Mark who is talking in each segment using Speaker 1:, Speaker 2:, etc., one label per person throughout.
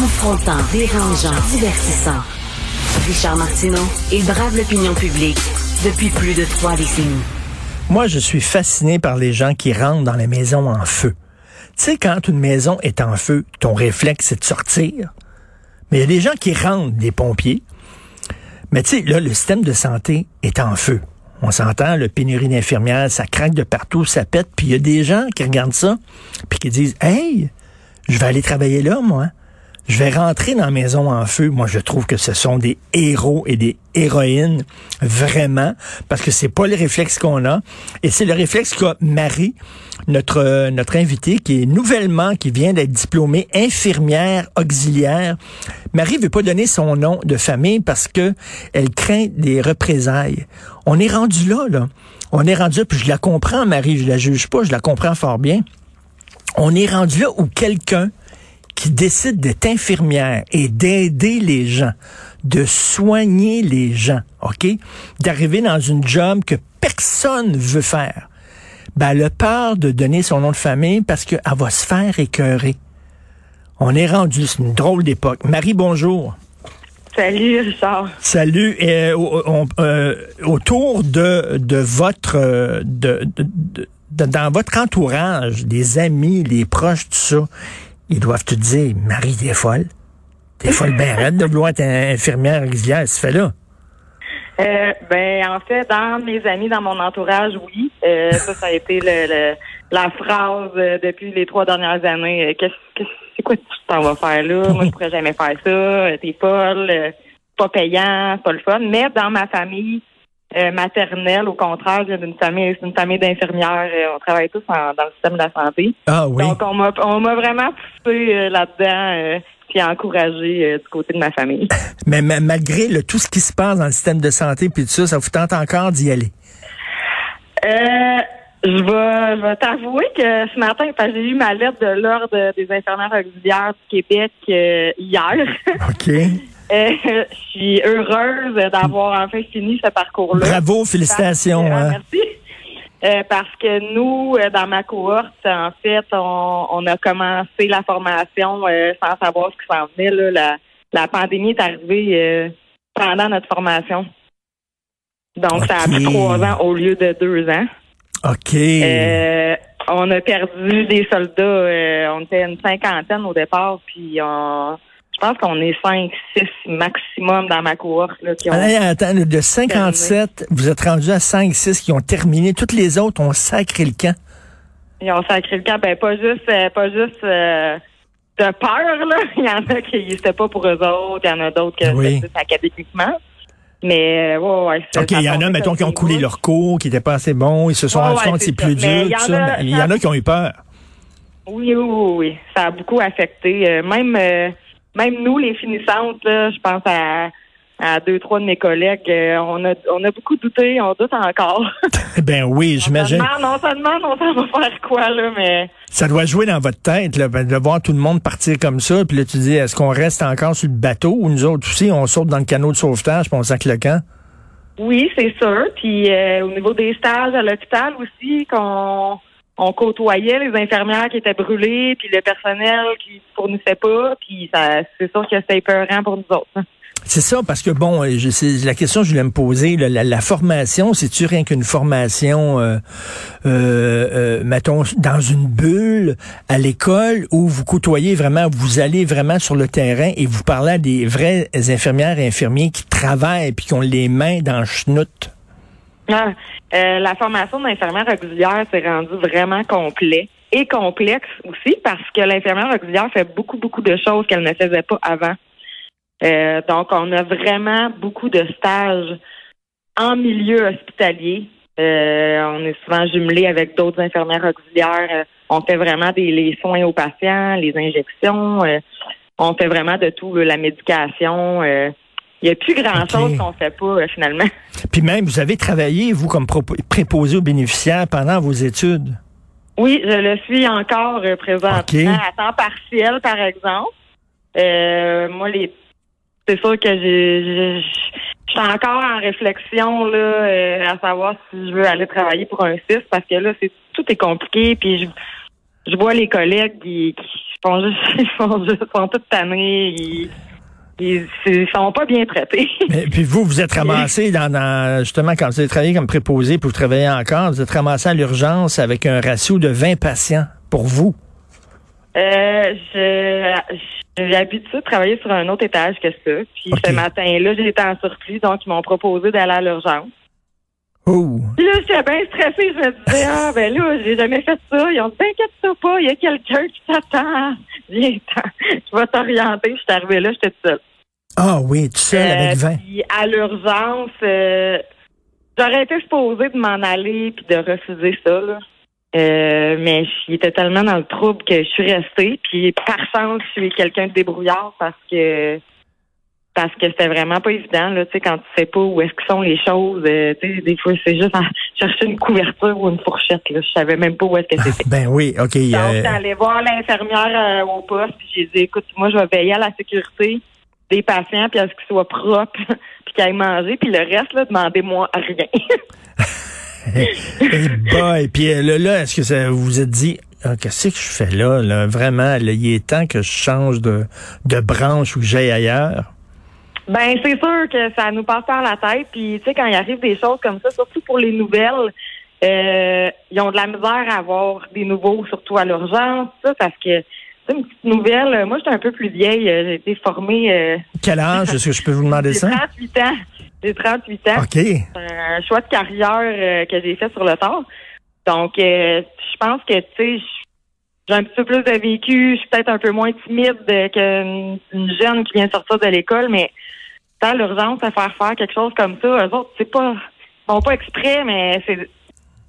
Speaker 1: Confrontant, dérangeant, divertissant. Richard Martineau, il brave l'opinion publique depuis plus de trois décennies.
Speaker 2: Moi, je suis fasciné par les gens qui rentrent dans les maisons en feu. Tu sais, quand une maison est en feu, ton réflexe, c'est de sortir. Mais il y a des gens qui rentrent, des pompiers. Mais tu sais, là, le système de santé est en feu. On s'entend, le pénurie d'infirmières, ça craque de partout, ça pète. Puis il y a des gens qui regardent ça, puis qui disent, hey, je vais aller travailler là, moi. Je vais rentrer dans maison en feu. Moi, je trouve que ce sont des héros et des héroïnes, vraiment, parce que c'est pas le réflexe qu'on a. Et c'est le réflexe qu'a Marie, notre, notre invitée, qui est nouvellement, qui vient d'être diplômée infirmière auxiliaire. Marie veut pas donner son nom de famille parce que elle craint des représailles. On est rendu là, là. On est rendu là, puis je la comprends, Marie, je la juge pas, je la comprends fort bien. On est rendu là où quelqu'un qui décide d'être infirmière et d'aider les gens, de soigner les gens, OK? D'arriver dans une job que personne veut faire. Ben, elle a peur de donner son nom de famille parce qu'elle va se faire écœurer. On est rendu, c'est une drôle d'époque. Marie, bonjour.
Speaker 3: Salut, Richard.
Speaker 2: Salut. Et, on, euh, autour de, de votre euh, de, de, de, dans votre entourage, des amis, les proches, tout ça, ils doivent te dire, Marie, t'es folle. T'es folle ben raide de vouloir être infirmière auxiliaire. Ce fait-là.
Speaker 3: Euh, ben, en fait, dans mes amis, dans mon entourage, oui. Euh, ça, ça a été le, la phrase euh, depuis les trois dernières années. Euh, qu'est-ce, c'est quoi tu t'en vas faire là? Moi, je pourrais jamais faire ça. T'es folle. pas payant, pas le fun. Mais dans ma famille, maternelle, au contraire, j'ai une famille, c'est une famille d'infirmières. on travaille tous dans le système de la santé.
Speaker 2: Ah oui.
Speaker 3: Donc on m'a, on m'a vraiment poussé là-dedans puis encouragé euh, du côté de ma famille.
Speaker 2: Mais, malgré le, tout ce qui se passe dans le système de santé puis tout ça, ça vous tente encore d'y aller?
Speaker 3: Euh, je vais, je vais t'avouer que ce matin, j'ai eu ma lettre de l'Ordre des infirmières auxiliaires du Québec euh, hier.
Speaker 2: OK.
Speaker 3: Euh, je suis heureuse d'avoir enfin fini ce parcours-là.
Speaker 2: Bravo, félicitations. Hein.
Speaker 3: Merci. Euh, parce que nous, euh, dans ma cohorte, en fait, on, a commencé la formation euh, sans savoir ce qui s'en venait. Là. La, pandémie est arrivée pendant notre formation. Donc, ça a pris trois ans au lieu de deux ans.
Speaker 2: OK.
Speaker 3: on a perdu des soldats. on était une cinquantaine au départ, puis on je pense qu'on est 5, 6 maximum dans ma cohorte. Là, qui ont
Speaker 2: attends, de 57, vous êtes rendu à 5, 6 qui ont terminé. Toutes les autres ont sacré le camp.
Speaker 3: Ils ont sacré le camp. Ben, pas juste, euh, pas juste euh, de peur. Là. Il y en a qui n'étaient pas pour eux autres. Il y en a d'autres qui oui. c'était académiquement. Mais, euh, ouais, ouais.
Speaker 2: OK, il y en a, mettons, qui ont coulé leur cours, qui n'étaient pas assez bons. Ils se sont rendus compte que c'est plus dur. Il y, en a qui ont eu peur.
Speaker 3: Oui, oui, oui. Ça a beaucoup affecté. même même nous, les finissantes, je pense à, à deux, trois de mes collègues, euh, on a on a beaucoup douté, on doute encore.
Speaker 2: ben oui, j'imagine.
Speaker 3: On se demande, on s'en va faire quoi, là, mais.
Speaker 2: Ça doit jouer dans votre tête, là, ben, de voir tout le monde partir comme ça, puis là, tu dis, est-ce qu'on reste encore sur le bateau ou nous autres aussi, on saute dans le canot de sauvetage, puis on sac le camp?
Speaker 3: Oui, c'est sûr. Puis euh, au niveau des stages à l'hôpital aussi, qu'on on côtoyait les infirmières qui étaient brûlées, puis le personnel qui fournissait pas, puis ça, c'est sûr que c'était épeurant pour nous autres. Hein.
Speaker 2: C'est ça, parce que bon, je, la question que je voulais me poser, la, formation, c'est-tu rien qu'une formation, euh, euh, euh, mettons, dans une bulle à l'école où vous côtoyez vraiment, vous allez vraiment sur le terrain et vous parlez à des vrais infirmières et infirmiers qui travaillent puis qui ont les mains dans le schnout?
Speaker 3: Ah, la formation d'infirmière auxiliaire s'est rendue vraiment complet et complexe aussi parce que l'infirmière auxiliaire fait beaucoup, beaucoup de choses qu'elle ne faisait pas avant. Euh, donc, on a vraiment beaucoup de stages en milieu hospitalier. Euh, on est souvent jumelé avec d'autres infirmières auxiliaires. on fait vraiment des les soins aux patients, les injections. on fait vraiment de tout, la médication. Il n'y a plus grand-chose qu'on ne fait pas, euh, finalement.
Speaker 2: Puis même, vous avez travaillé, vous, comme préposé aux bénéficiaires pendant vos études?
Speaker 3: Oui, je le suis encore euh, présentement à temps partiel, par exemple. Euh, moi, les c'est sûr que j'ai je suis encore en réflexion là à savoir si je veux aller travailler pour un CIS parce que là c'est tout est compliqué puis je je vois les collègues qui, qui font juste, ils font juste, sont toutes tannés, ils, ils, ils sont pas bien traités.
Speaker 2: Mais, puis vous, vous êtes ramassé dans, dans- justement quand vous avez travaillé comme préposé, puis vous travaillez encore, vous êtes ramassé à l'urgence avec un ratio de 20 patients pour vous.
Speaker 3: Euh, je, j'ai l'habitude de travailler sur un autre étage que ça. Puis ce matin-là, j'étais en surplus, donc ils m'ont proposé d'aller à l'urgence.
Speaker 2: Oh!
Speaker 3: Puis là, j'étais bien stressée. Je me disais, ah, ben là, j'ai jamais fait ça. Ils ont dit, t'inquiète-toi pas, il y a quelqu'un qui t'attend. Viens-t'en. Je vais t'orienter. Je suis arrivée là, j'étais seule.
Speaker 2: Ah oui, tout seul
Speaker 3: Euh,
Speaker 2: avec 20.
Speaker 3: puis à l'urgence, euh, j'aurais été supposée de m'en aller puis de refuser ça, là. Euh, mais j'étais tellement dans le trouble que je suis restée. Puis par chance, je suis quelqu'un de débrouillard parce que parce que c'était vraiment pas évident là, tu sais, quand tu sais pas où est-ce que sont les choses. euh, tu sais, des fois c'est juste à chercher une couverture ou une fourchette. Là, je savais même pas où est-ce que c'était.
Speaker 2: Ben oui, OK.
Speaker 3: Donc,
Speaker 2: euh,
Speaker 3: j'allais voir l'infirmière euh, au poste, puis j'ai dit, écoute, moi, je vais veiller à la sécurité des patients, puis à ce qu'ils soient propres, puis qu'ils aillent manger, puis le reste, là, demandez-moi rien.
Speaker 2: hey boy. Puis euh, là, là, est-ce que ça vous vous êtes dit, Ah, qu'est-ce que je fais là, là? Vraiment, là, il est temps que je change de, de branche ou que j'aille ailleurs.
Speaker 3: Ben, c'est sûr que ça nous passe par la tête, puis, tu sais, quand il arrive des choses comme ça, surtout pour les nouvelles, euh, ils ont de la misère à avoir des nouveaux, surtout à l'urgence, ça, parce que, tu sais, une petite nouvelle, euh, moi, j'étais un peu plus vieille, euh, j'ai été formée... euh,
Speaker 2: Quel âge? Est-ce que je peux vous demander
Speaker 3: j'ai
Speaker 2: ça?
Speaker 3: 38 ans. J'ai 38 ans.
Speaker 2: OK.
Speaker 3: C'est un choix de carrière euh, que j'ai fait sur le tard. Donc, euh, je pense que, tu sais, j'ai un petit peu plus de vécu. Je suis peut-être un peu moins timide euh, qu'une une jeune qui vient de sortir de l'école, mais dans l'urgence à faire faire quelque chose comme ça, eux autres, c'est pas, ils font pas exprès, mais c'est,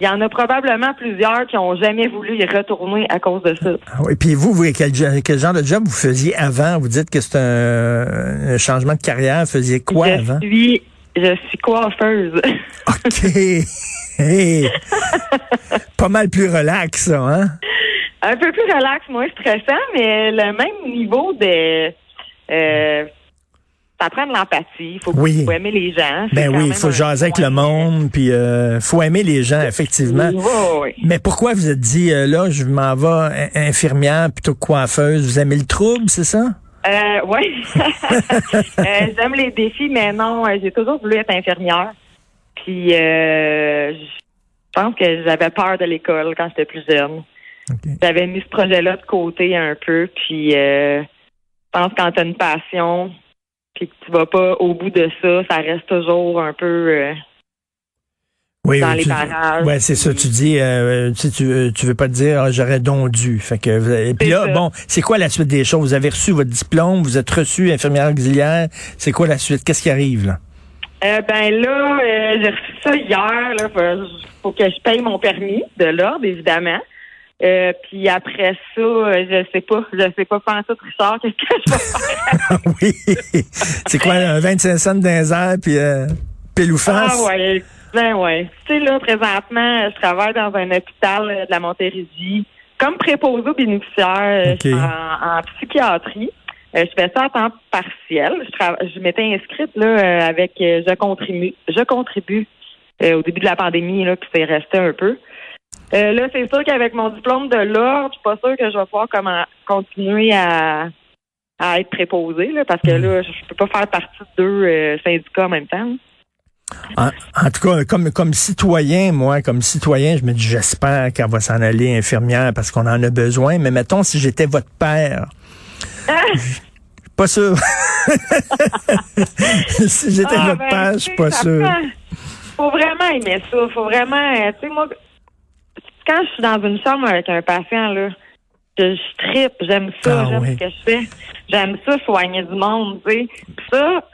Speaker 3: il y en a probablement plusieurs qui ont jamais voulu y retourner à cause de ça.
Speaker 2: Ah oui, puis vous, vous quel, quel genre de job vous faisiez avant? Vous dites que c'est un, un changement de carrière. Vous faisiez quoi
Speaker 3: je
Speaker 2: avant?
Speaker 3: suis, je suis coiffeuse.
Speaker 2: OK. Hey. Pas mal plus relax, ça, hein?
Speaker 3: Un peu plus relax, moins stressant, mais le même niveau de. Euh, ça prend de l'empathie. Il faut,
Speaker 2: Oui.
Speaker 3: faut aimer les gens.
Speaker 2: Ben oui, il faut jaser avec le monde, puis euh, faut aimer les gens, effectivement.
Speaker 3: Oui, oui.
Speaker 2: Mais pourquoi vous êtes dit, euh, là, je m'en vais in- infirmière plutôt que coiffeuse? Vous aimez le trouble, c'est ça?
Speaker 3: Euh, oui. J'aime les défis, mais non, j'ai toujours voulu être infirmière. Puis, euh, je pense que j'avais peur de l'école quand j'étais plus jeune. J'avais mis ce projet-là de côté un peu, puis je pense que quand tu as une passion, puis que tu vas pas au bout de ça, ça reste toujours un peu euh,
Speaker 2: Oui,
Speaker 3: dans
Speaker 2: oui,
Speaker 3: les
Speaker 2: tu-
Speaker 3: barrages.
Speaker 2: Ouais, c'est ça. Tu dis, euh, tu, sais, tu, euh, tu veux pas te dire, ah, j'aurais donc dû. Fait que, puis là,
Speaker 3: ça.
Speaker 2: bon, c'est quoi la suite des choses? Vous avez reçu votre diplôme, vous êtes reçu infirmière auxiliaire. C'est quoi la suite? Qu'est-ce qui arrive, là?
Speaker 3: Euh, ben là, euh, j'ai reçu ça hier. Là, faut, faut que je paye mon permis de l'ordre, évidemment. Euh, puis après ça, euh, je sais pas, je sais pas faire ça, Richard, qu'est-ce que je vais faire?
Speaker 2: oui. c'est quoi, un 25 cents dans les airs, puis euh, pile ou face?
Speaker 3: Ah ouais, ben ouais. Tu sais, là, présentement, je travaille dans un hôpital euh, de la Montérégie comme préposé aux bénéficiaires en, en psychiatrie. Euh, je fais ça à temps partiel. Je, je m'étais inscrite là avec Je contribue. Je contribue au début de la pandémie, là, puis c'est resté un peu. Euh, là, c'est sûr qu'avec mon diplôme de l'ordre, je suis pas sûre que je vais pouvoir comment, continuer à, à être préposée, là, parce que là, je peux pas faire partie de deux euh, syndicats en même temps.
Speaker 2: En, en tout cas, comme, comme citoyen, moi, comme citoyen, je me dis, j'espère qu'elle va s'en aller infirmière parce qu'on en a besoin. Mais mettons, si j'étais votre père,
Speaker 3: Ah!
Speaker 2: pas sûr. si j'étais
Speaker 3: Ah,
Speaker 2: votre
Speaker 3: ben,
Speaker 2: père, je suis pas sûr.
Speaker 3: Faut vraiment aimer ça. Faut vraiment, euh, tu sais, moi, quand je suis dans une chambre avec un patient, là, je, je tripe, j'aime ça,
Speaker 2: Ah,
Speaker 3: j'aime
Speaker 2: oui.
Speaker 3: ce que je fais. J'aime ça, soigner du monde, tu sais. Ça,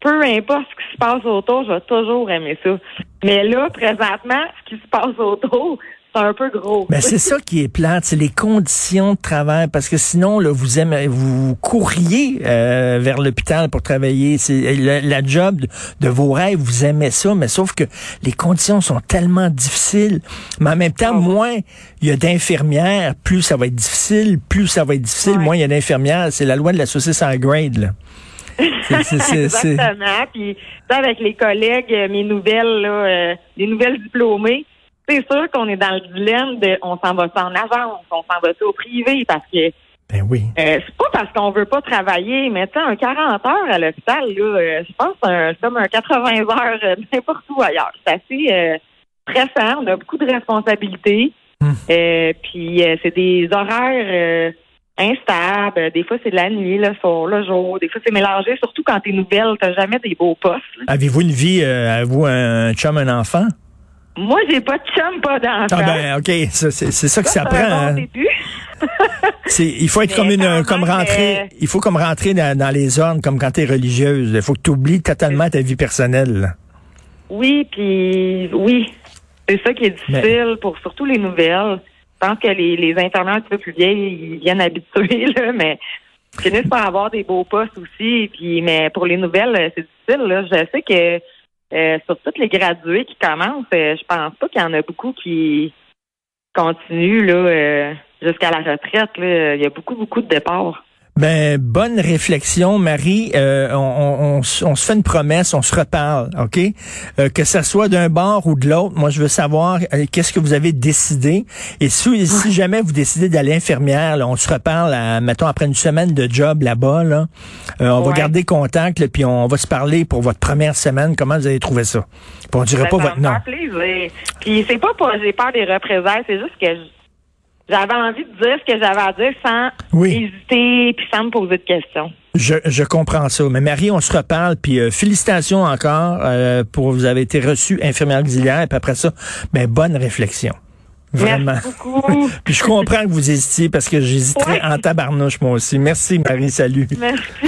Speaker 3: peu importe ce qui se passe autour, je vais toujours aimer ça. Mais là, présentement, ce qui se passe autour, c'est un peu gros.
Speaker 2: Ben, c'est ça qui est plate, c'est les conditions de travail, parce que sinon, là, vous aimez, vous courriez euh, vers l'hôpital pour travailler. C'est la, la job de, de vos rêves, vous aimez ça, mais sauf que les conditions sont tellement difficiles. Mais en même temps,
Speaker 3: Ah
Speaker 2: moins il y a d'infirmières, plus ça va être difficile, plus ça va être difficile,
Speaker 3: Ouais.
Speaker 2: moins il y a d'infirmières. C'est la loi de la saucisse en grade, là. C'est- c'est- c'est- c'est-
Speaker 3: Exactement. Puis, tu sais, avec les collègues, euh, mes nouvelles, là, euh, les nouvelles diplômées, c'est sûr qu'on est dans le dilemme de on s'en va en avance, on s'en va au privé parce que
Speaker 2: ben oui.
Speaker 3: Euh, c'est pas parce qu'on veut pas travailler, mais tu un 40 heures à l'hôpital, là, euh, je pense que c'est comme un 80 heures euh, n'importe où ailleurs. C'est assez stressant, on a beaucoup de responsabilités.
Speaker 2: Hmm.
Speaker 3: puis c'est des horaires instables. Des fois, c'est de la nuit, le soir, le jour. Des fois, c'est mélangé, surtout quand t'es nouvelle, t'as jamais des beaux postes.
Speaker 2: Avez-vous une vie, avez-vous un chum, un enfant?
Speaker 3: Moi, j'ai pas de chum, pas d'enfant.
Speaker 2: Ah ben, OK, c'est ça que ça, ça prend. Un bon
Speaker 3: début.
Speaker 2: il faut être comme une comme rentrer, il faut comme rentrer dans, les ordres comme quand tu es religieuse. Il faut que tu oublies totalement ta vie personnelle.
Speaker 3: Oui, puis oui. C'est ça qui est difficile pour surtout les nouvelles. Je pense que les, les internautes un peu plus vieilles, ils viennent habitués, là, mais ils finissent par avoir des beaux postes aussi. Puis, mais pour les nouvelles, c'est difficile. Là. Je sais que euh, sur toutes les gradués qui commencent, euh, je pense pas qu'il y en a beaucoup qui continuent là. Euh, jusqu'à la retraite. il y a beaucoup, beaucoup de départs.
Speaker 2: Ben, bonne réflexion, Marie. Euh, on, se fait une promesse, on se reparle, OK? Euh, que ça soit d'un bord ou de l'autre, moi, je veux savoir euh, qu'est-ce que vous avez décidé. Et si, si jamais vous décidez d'aller infirmière, on se reparle, mettons, après une semaine de job là-bas, là, on va garder contact, puis on va se parler pour votre première semaine. Comment vous avez trouvé ça? Puis on dirait pas votre nom.
Speaker 3: Puis c'est pas pour j'ai peur des représailles, c'est juste que j'avais envie de dire ce que j'avais à dire sans hésiter puis sans me poser de questions.
Speaker 2: Je, je comprends ça. Mais Marie, on se reparle, puis euh, félicitations encore euh, pour vous avez été reçue infirmière auxiliaire, et puis après ça, ben bonne réflexion. Vraiment.
Speaker 3: Merci beaucoup.
Speaker 2: puis je comprends que vous hésitiez parce que j'hésiterais en tabarnouche moi aussi. Merci Marie, salut.
Speaker 3: Merci.